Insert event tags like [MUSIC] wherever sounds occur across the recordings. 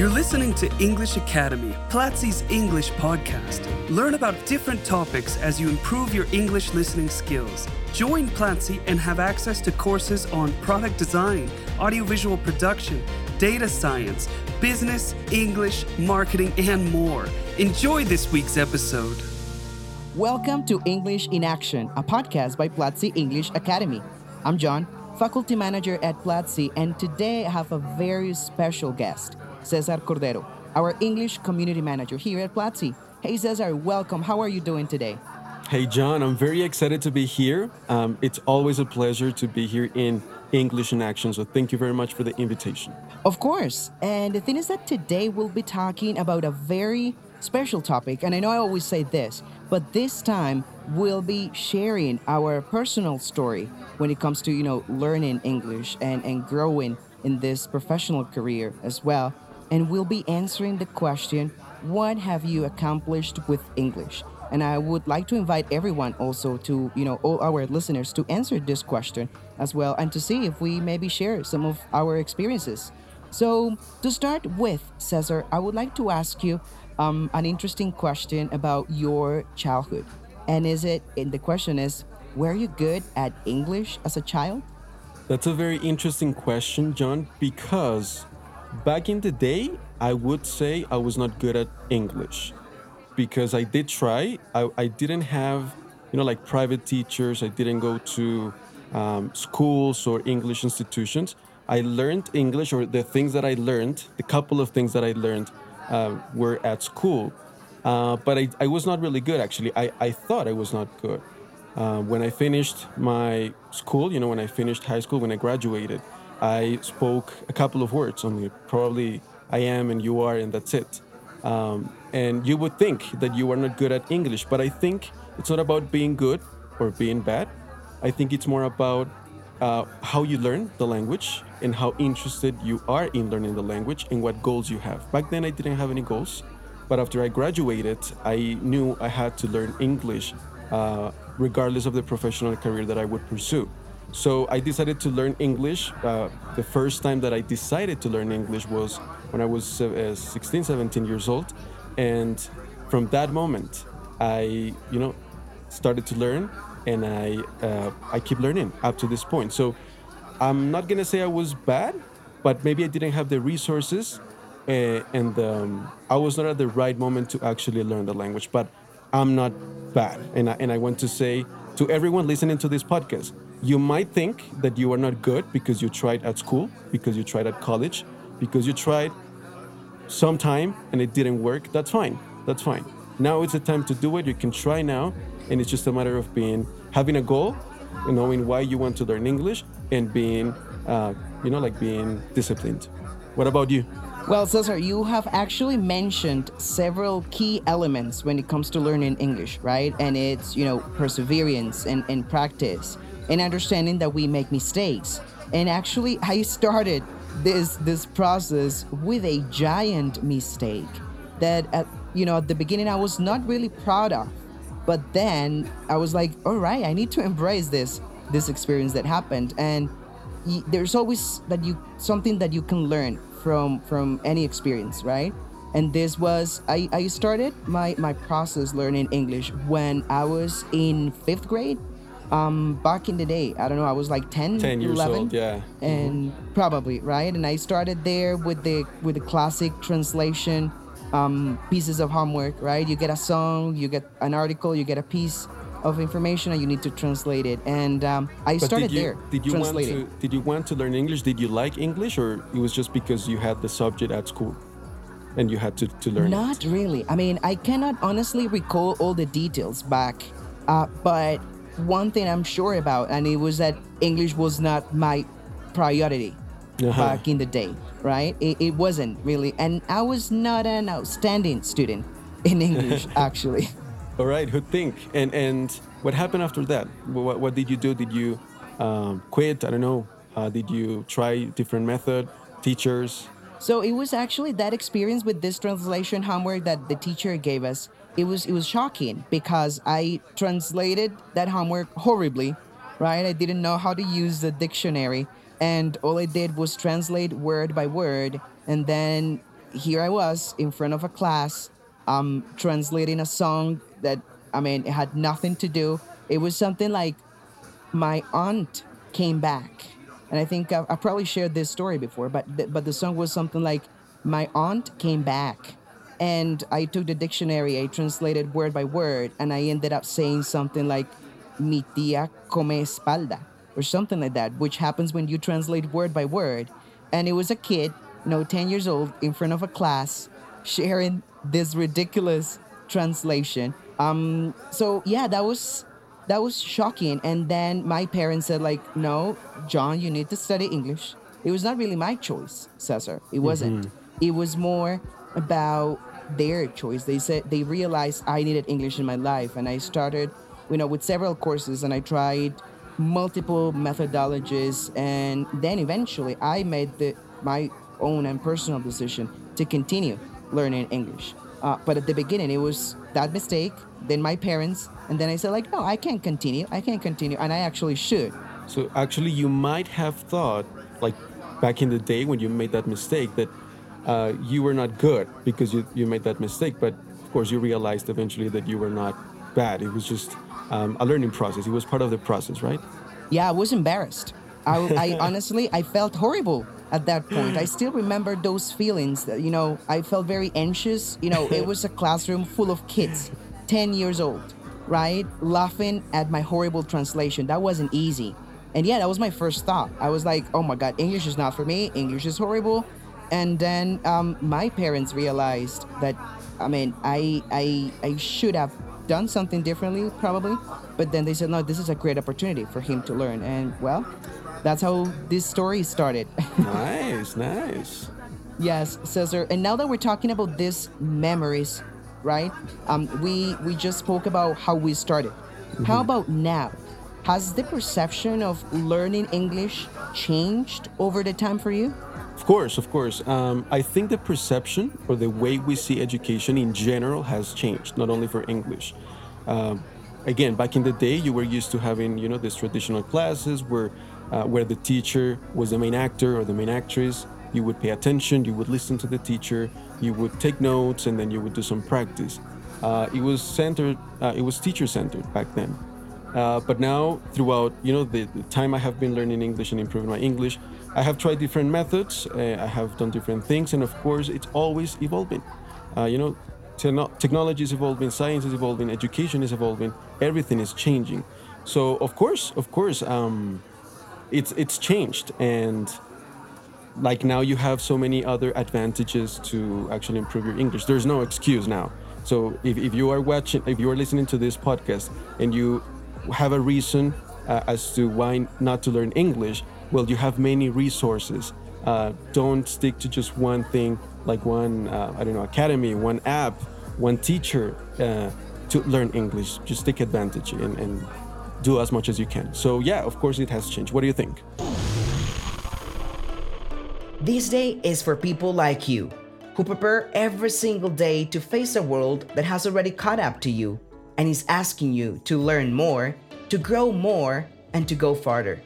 You're listening to English Academy, Platzi's English podcast. Learn about different topics as you improve your English listening skills. Join Platzi and have access to courses on product design, audiovisual production, data science, business, English, marketing, and more. Enjoy this week's episode. Welcome to English in Action, a podcast by Platzi English Academy. I'm Jhon, faculty manager at Platzi, and today I have a very special guest, Cesar Cordero, our English community manager here at Platzi. Hey, Cesar, welcome. How are you doing today? Hey, Jhon, I'm very excited to be here. Um, it's always a pleasure to be here in English in Action, so thank you very much for the invitation. Of course. And the thing is that today we'll be talking about a very special topic. And I know I always say this, but this time we'll be sharing our personal story when it comes to, you know, learning English and, and growing in this professional career as well. And we'll be answering the question, what have you accomplished with English? And I would like to invite everyone also to, you know, all our listeners to answer this question as well and to see if we maybe share some of our experiences. So, to start with, Cesar, I would like to ask you um, an interesting question about your childhood. And is it, and the question is, were you good at English as a child? That's a very interesting question, Jhon, because back in the day, I would say I was not good at English because I did try. I, I didn't have, you know, like private teachers. I didn't go to um, schools or English institutions. I learned English, or the things that I learned, the couple of things that I learned uh, were at school. Uh, but I, I was not really good, actually. I, I thought I was not good. Uh, when I finished my school, you know, when I finished high school, when I graduated, I spoke a couple of words only. Probably I am and you are, and that's it. Um, and you would think that you are not good at English, but I think it's not about being good or being bad. I think it's more about uh, how you learn the language and how interested you are in learning the language and what goals you have. Back then, I didn't have any goals, but after I graduated, I knew I had to learn English uh, regardless of the professional career that I would pursue. So I decided to learn English. Uh, the first time that I decided to learn English was when I was uh, 16, 17 years old. And from that moment, I, you know, started to learn and I, uh, I keep learning up to this point. So I'm not gonna say I was bad, but maybe I didn't have the resources uh, and um, I was not at the right moment to actually learn the language. But I'm not bad. And I, and I want to say to everyone listening to this podcast, you might think that you are not good because you tried at school, because you tried at college, because you tried sometime and it didn't work. That's fine. That's fine. Now it's the time to do it. You can try now, and it's just a matter of being having a goal, and knowing why you want to learn English, and being, uh, you know, like being disciplined. What about you? Well, Cesar, you have actually mentioned several key elements when it comes to learning English, right? And it's, you know, perseverance and, and practice and understanding that we make mistakes. And actually, I started this this process with a giant mistake that at you know at the beginning I was not really proud of, but then I was like, all right, I need to embrace this this experience that happened, and y- there's always that you something that you can learn from from any experience, right? And this was I, I started my my process learning English when I was in fifth grade um back in the day i don't know i was like 10, 10 years 11 old, yeah. and probably right and i started there with the with the classic translation um pieces of homework right you get a song you get an article you get a piece of information and you need to translate it and um, i But started did you, there Did you want to? Did you want to learn English? Did you like English, or it was just because you had the subject at school, and you had to, to learn Not it? really. I mean, I cannot honestly recall all the details back, uh, but one thing I'm sure about, and it was that English was not my priority Uh-huh. back in the day, right? It, it wasn't really, and I was not an outstanding student in [LAUGHS] English, actually. All right, who think? And and what happened after that? What, what did you do? Did you um, quit? I don't know. Uh, did you try different method, teachers? So it was actually that experience with this translation homework that the teacher gave us. It was it was shocking because I translated that homework horribly, right? I didn't know how to use the dictionary, and all I did was translate word by word, and then here I was in front of a class, um, translating a song that I mean it had nothing to do. It was something like my aunt came back, and I think I, I probably shared this story before, but th- but the song was something like my aunt came back, and I took the dictionary, I translated word by word, and I ended up saying something like mi tía come espalda or something like that, which happens when you translate word by word. And it was a kid, you know, 10 years old, in front of a class, sharing this ridiculous translation. Um, so yeah, that was that was shocking. And then my parents said, like, no, Jhon, you need to study English. It was not really my choice, Cesar. It wasn't. It was more about their choice. They said they realized I needed English in my life, and I started, you know, with several courses, and I tried multiple methodologies, and then eventually I made the my own and personal decision to continue learning English. Uh, but at the beginning, it was that mistake, then my parents, and then I said like, no, I can't continue. I can't continue, and I actually should. So actually, you might have thought, like back in the day when you made that mistake, that uh, you were not good because you, you made that mistake. But of course, you realized eventually that you were not bad. It was just um, a learning process. It was part of the process, right? Yeah, I was embarrassed. I, I [LAUGHS] honestly, I felt horrible at that point. I still remember those feelings. That, you know, I felt very anxious. You know, it was a classroom full of kids, 10 years old, right? Laughing at my horrible translation. That wasn't easy. And yeah, that was my first thought. I was like, oh my God, English is not for me. English is horrible. And then um, my parents realized that, I mean, I, I, I should have done something differently, probably. But then they said, no, this is a great opportunity for him to learn. And well, that's how this story started. [LAUGHS] nice, nice. Yes, Cesar. And now that we're talking about these memories, right? Um, we we just spoke about how we started. How about now? Has the perception of learning English changed over the time for you? Of course, of course. Um, I think the perception or the way we see education in general has changed, not only for English. Um, again, back in the day, you were used to having, you know, these traditional classes where, uh, where the teacher was the main actor or the main actress. You would pay attention, you would listen to the teacher, you would take notes, and then you would do some practice. Uh, it was centered, uh, it was teacher centered back then. Uh, but now, throughout you know the, the, time I have been learning English and improving my English, I have tried different methods. Uh, I have done different things, and of course, it's always evolving. Uh, you know, te- technology is evolving, science is evolving, education is evolving. Everything is changing. So of course, of course, um, it's it's changed, and like now you have so many other advantages to actually improve your English. There's no excuse now. So if, if you are watching, if you are listening to this podcast, and you have a reason uh, as to why not to learn English, well, you have many resources. Uh, don't stick to just one thing, like one, uh, I don't know, academy, one app, one teacher uh, to learn English. Just take advantage and, and do as much as you can. So, yeah, of course, it has changed. What do you think? This day is for people like you who prepare every single day to face a world that has already caught up to you and is asking you to learn more, to grow more, and to go farther.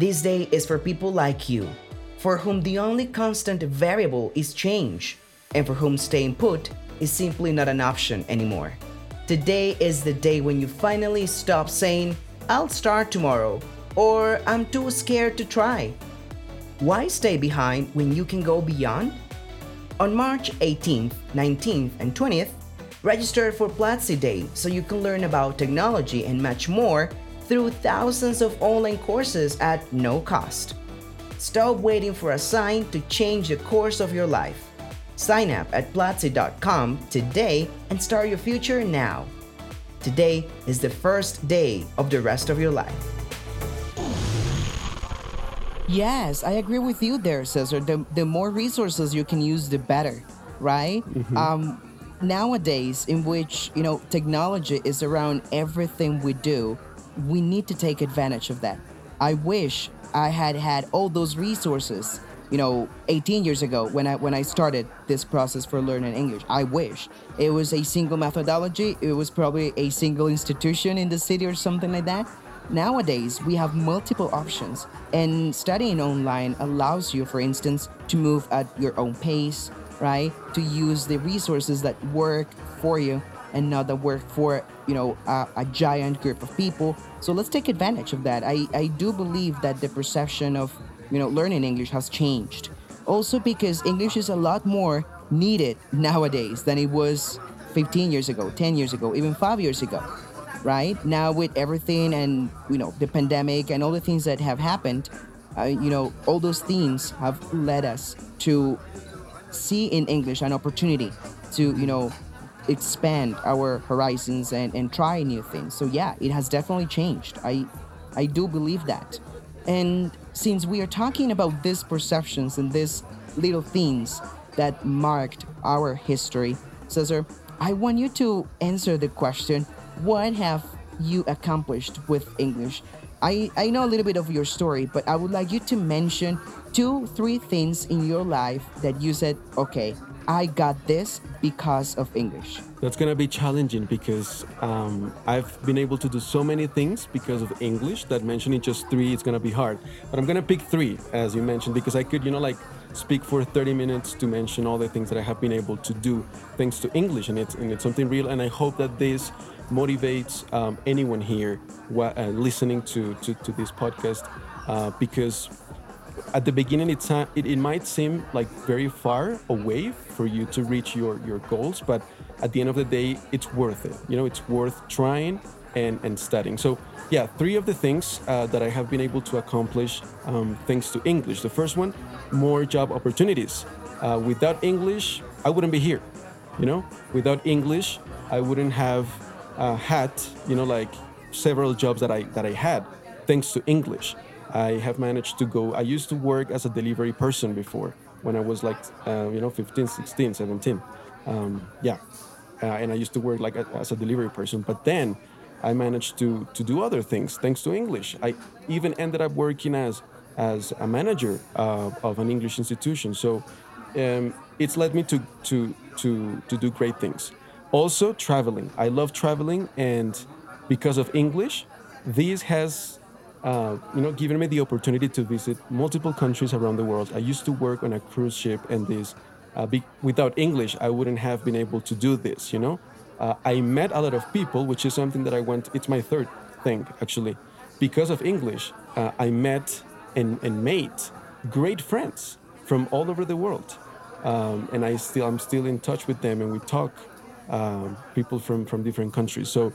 This day is for people like you, for whom the only constant variable is change, and for whom staying put is simply not an option anymore. Today is the day when you finally stop saying, I'll start tomorrow, or I'm too scared to try. Why stay behind when you can go beyond? On March 18th, 19th, and 20th, register for Platzi Day so you can learn about technology and much more through thousands of online courses at no cost. Stop waiting for a sign to change the course of your life. Sign up at Platzi.com today and start your future now. Today is the first day of the rest of your life. Yes, I agree with you there, Cesar. The, the more resources you can use, the better, right? Um, nowadays, in which you know technology is around everything we do, we need to take advantage of that. I wish I had had all those resources, you know, 18 years ago when I when I started this process for learning English. I wish it was a single methodology. It was probably a single institution in the city or something like that. Nowadays, we have multiple options, and studying online allows you, for instance, to move at your own pace, right? To use the resources that work for you and not that work for you know a, a, giant group of people. So let's take advantage of that. I, I do believe that the perception of you know learning English has changed. Also because English is a lot more needed nowadays than it was 15 years ago, 10 years ago, even five years ago. Right now, with everything and you know the pandemic and all the things that have happened, uh, you know all those things have led us to see in English an opportunity to you know expand our horizons and, and try new things. So yeah, it has definitely changed. I I do believe that. And since we are talking about these perceptions and these little things that marked our history, Cesar, I want you to answer the question what have you accomplished with English? I, I know a little bit of your story, but I would like you to mention two, three things in your life that you said, okay, I got this because of English? That's gonna be challenging because um, I've been able to do so many things because of English that mentioning just three is gonna be hard. But I'm gonna pick three, as you mentioned, because I could, you know, like speak for 30 minutes to mention all the things that I have been able to do thanks to English, and it's and it's something real. And I hope that this motivates um, anyone here uh, listening to, to, to this podcast uh, because at the beginning it's it, it might seem like very far away for you to reach your your goals but at the end of the day it's worth it. You know it's worth trying and and studying. So yeah three of the things uh, that i have been able to accomplish um, thanks to english. The first one more job opportunities. Uh, without english i wouldn't be here. You know without english i wouldn't have uh, had you know like several jobs that i that i had thanks to english I have managed to go. I used to work as a delivery person before when I was like, uh, you know, 15, 16, 17. Um, yeah. Uh, and I used to work like a, as a delivery person. But then I managed to, to do other things thanks to English. I even ended up working as, as a manager uh, of an English institution. So um, it's led me to, to, to, to do great things. Also, traveling. I love traveling. And because of English, this has uh, you know, given me the opportunity to visit multiple countries around the world. I used to work on a cruise ship, and this, uh, be, without English, I wouldn't have been able to do this. You know, uh, I met a lot of people, which is something that I went. It's my third thing actually, because of English. Uh, I met and, and made great friends from all over the world, um, and I still I'm still in touch with them, and we talk. Um, people from from different countries. So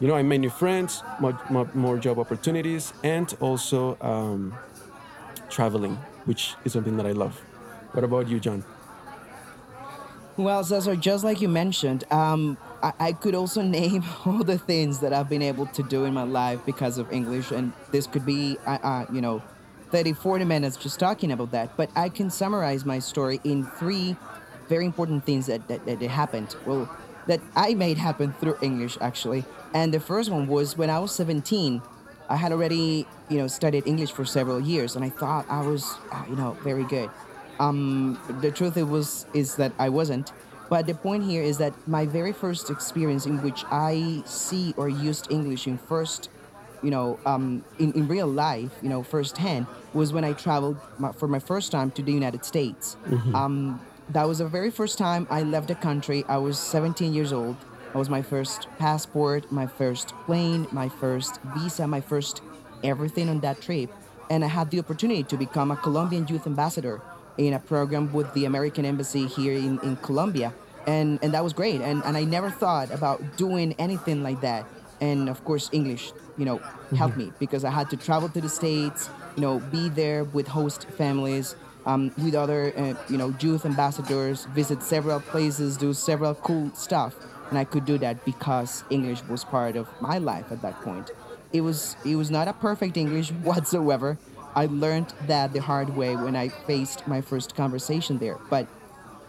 you know, I made new friends, more, more job opportunities, and also um, traveling, which is something that I love. What about you, Jhon? Well, Cesar, just like you mentioned, um, I, I, could also [LAUGHS] name all the things that I've been able to do in my life because of English, and this could be, uh, uh, you know, 30, 40 minutes just talking about that. But I can summarize my story in three very important things that, that, that happened. Well, that I made happen through English, actually. And the first one was when I was 17. I had already, you know, studied English for several years, and I thought I was, uh, you know, very good. Um, the truth it was is that I wasn't. But the point here is that my very first experience in which I see or used English in first, you know, um, in, in real life, you know, firsthand, was when I traveled my, for my first time to the United States. Mm-hmm. Um, that was the very first time I left the country. I was 17 years old. That was my first passport, my first plane, my first visa, my first everything on that trip. And I had the opportunity to become a Colombian youth ambassador in a program with the American Embassy here in, in Colombia. And, and that was great. And, and I never thought about doing anything like that. And of course, English, you know, helped mm-hmm. me because I had to travel to the States, you know, be there with host families, um, with other, uh, you know, youth ambassadors, visit several places, do several cool stuff and I could do that because English was part of my life at that point. It was it was not a perfect English [LAUGHS] whatsoever. I learned that the hard way when I faced my first conversation there, but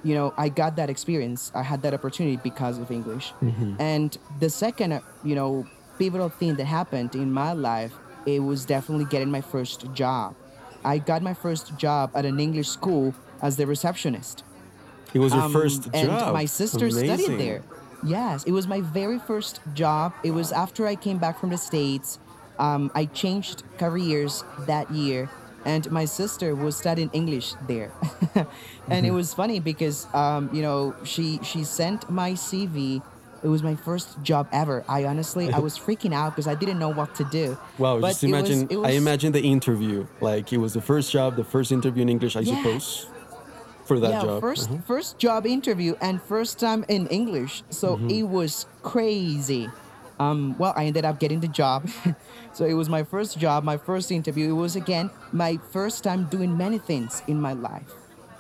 you know, I got that experience. I had that opportunity because of English. Mm-hmm. And the second, you know, pivotal thing that happened in my life, it was definitely getting my first job. I got my first job at an English school as the receptionist. It was your um, first job. And my sister Amazing. studied there. Yes, it was my very first job. It was after I came back from the States. Um, I changed careers that year. and my sister was studying English there, [LAUGHS] and it was funny because um, you know she she sent my CV. It was my first job ever. I honestly I was freaking out because I didn't know what to do. Wow, But just it was- imagine. it I was- imagine the interview. Like it was the first job, the first interview in English, I Yeah. suppose, for that yeah, job. 1st Uh-huh. first job interview and first time in English. So Mm-hmm. it was crazy. Um, well, I ended up getting the job. [LAUGHS] so it was my first job, my first interview. It was again my first time doing many things in my life.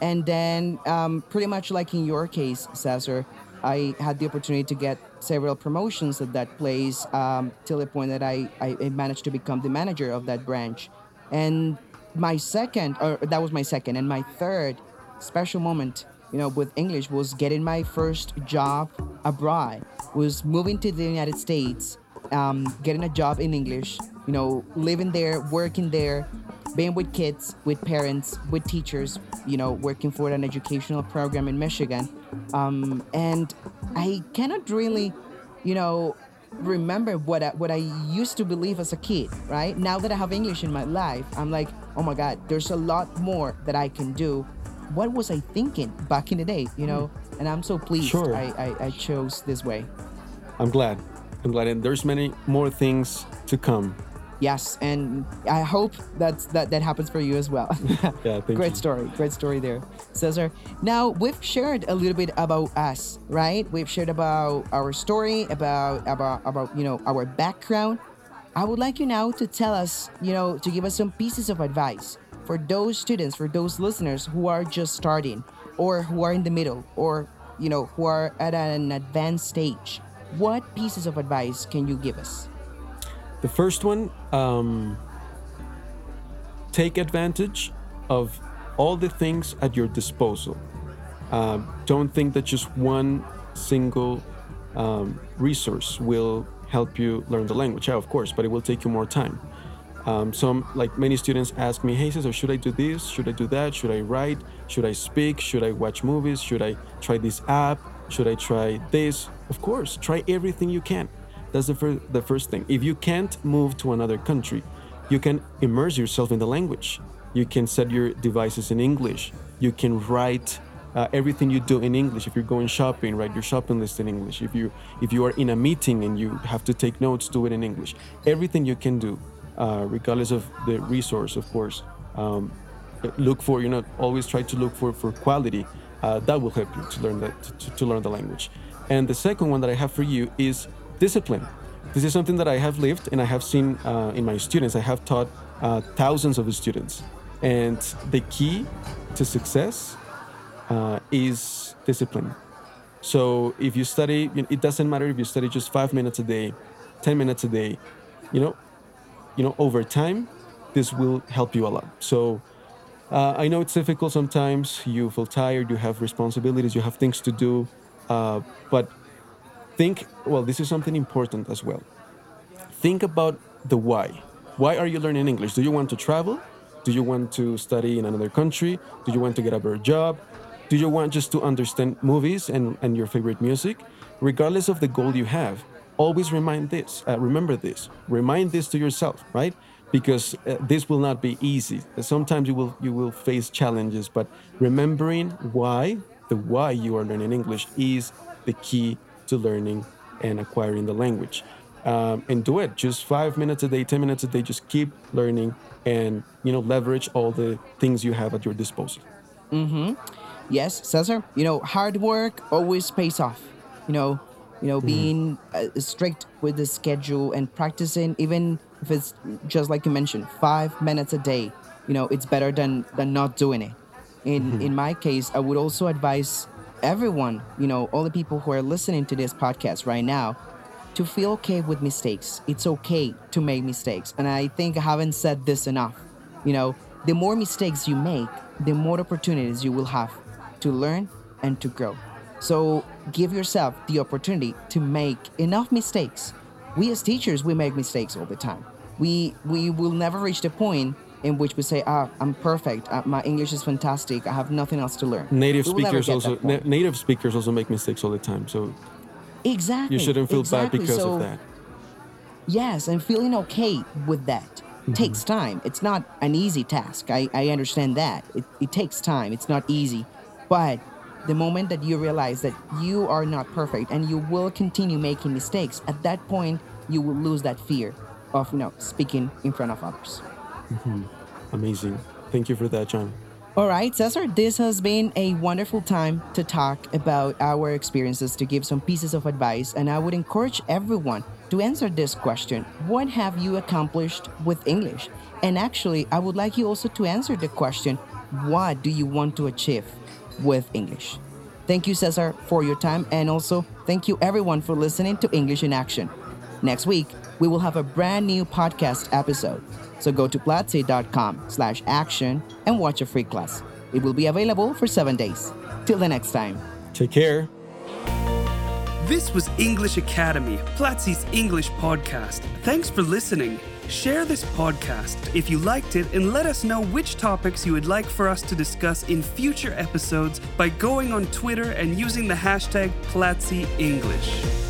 And then, um, pretty much like in your case, Cesar, I had the opportunity to get several promotions at that place um, till the point that I, I managed to become the manager of that branch. And my second, or that was my second, and my third special moment, you know, with English was getting my first job abroad, was moving to the United States, um, getting a job in English, you know, living there, working there, being with kids, with parents, with teachers, you know, working for an educational program in Michigan. Um, and I cannot really, you know, remember what I, what I used to believe as a kid, right? Now that I have English in my life, I'm like, oh my God, there's a lot more that I can do. What was I thinking back in the day, you know? And I'm so pleased Sure. I, I, I chose this way. I'm glad. I'm glad, and there's many more things to come. Yes, and I hope that's that that happens for you as well. [LAUGHS] Yeah, thank [LAUGHS] great you. story, great story there, Cesar. Now we've shared a little bit about us, right? We've shared about our story, about about about you know our background. I would like you now to tell us, you know, to give us some pieces of advice for those students, for those listeners who are just starting, or who are in the middle, or you know, who are at an advanced stage. What pieces of advice can you give us? The first one, um, take advantage of all the things at your disposal. Uh, don't think that just one single um, resource will help you learn the language. Yeah, of course, but it will take you more time. Um, some, like many students, ask me, "Hey, Cesar, should I do this? Should I do that? Should I write? Should I speak? Should I watch movies? Should I try this app? Should I try this?" Of course, try everything you can. That's the, fir- the first thing. If you can't move to another country, you can immerse yourself in the language. You can set your devices in English. You can write uh, everything you do in English. If you're going shopping, write your shopping list in English. If you if you are in a meeting and you have to take notes, do it in English. Everything you can do, uh, regardless of the resource, of course. Um, look for you know always try to look for for quality. Uh, that will help you to learn that to, to learn the language. And the second one that I have for you is discipline. This is something that I have lived and I have seen uh, in my students. I have taught uh, thousands of students, and the key to success uh, is discipline. So if you study, you know, it doesn't matter if you study just five minutes a day, ten minutes a day. You know, you know, over time, this will help you a lot. So uh, I know it's difficult sometimes. You feel tired. You have responsibilities. You have things to do. Uh, but think. Well, this is something important as well. Think about the why. Why are you learning English? Do you want to travel? Do you want to study in another country? Do you want to get a better job? Do you want just to understand movies and, and your favorite music? Regardless of the goal you have, always remind this. Uh, remember this. Remind this to yourself, right? Because uh, this will not be easy. Sometimes you will you will face challenges, but remembering why the why you are learning English is the key to learning and acquiring the language. Um, and do it just five minutes a day, ten minutes a day. Just keep learning and you know leverage all the things you have at your disposal. Mm-hmm. Yes, Cesar. You know, hard work always pays off. You know, you know, being uh, strict with the schedule and practicing, even if it's just like you mentioned, five minutes a day. You know, it's better than than not doing it. In in my case, I would also advise everyone, you know, all the people who are listening to this podcast right now, to feel okay with mistakes. It's okay to make mistakes, and I think I haven't said this enough. You know, the more mistakes you make, the more opportunities you will have to learn and to grow. So give yourself the opportunity to make enough mistakes. We as teachers, we make mistakes all the time. We we will never reach the point in which we say, "Ah, I'm perfect. Uh, my English is fantastic. I have nothing else to learn." Native We will never speakers also na- native speakers also make mistakes all the time. So exactly. you shouldn't feel exactly. bad because So, of that. Yes, and feeling okay with that. takes time. It's not an easy task. I, I understand that. It, it takes time. It's not easy. But the moment that you realize that you are not perfect and you will continue making mistakes, at that point, you will lose that fear of you know speaking in front of others. Mm-hmm. Amazing. Thank you for that, Jhon. All right, Cesar, this has been a wonderful time to talk about our experiences, to give some pieces of advice, and I would encourage everyone to answer this question What have you accomplished with English? And actually, I would like you also to answer the question What do you want to achieve with English? Thank you, Cesar, for your time, and also thank you everyone for listening to English in Action. Next week, we will have a brand new podcast episode. So go to platzi.com slash action and watch a free class. It will be available for seven days. Till the next time. Take care. This was English Academy, Platzi's English podcast. Thanks for listening. Share this podcast if you liked it and let us know which topics you would like for us to discuss in future episodes by going on Twitter and using the hashtag Platzi English.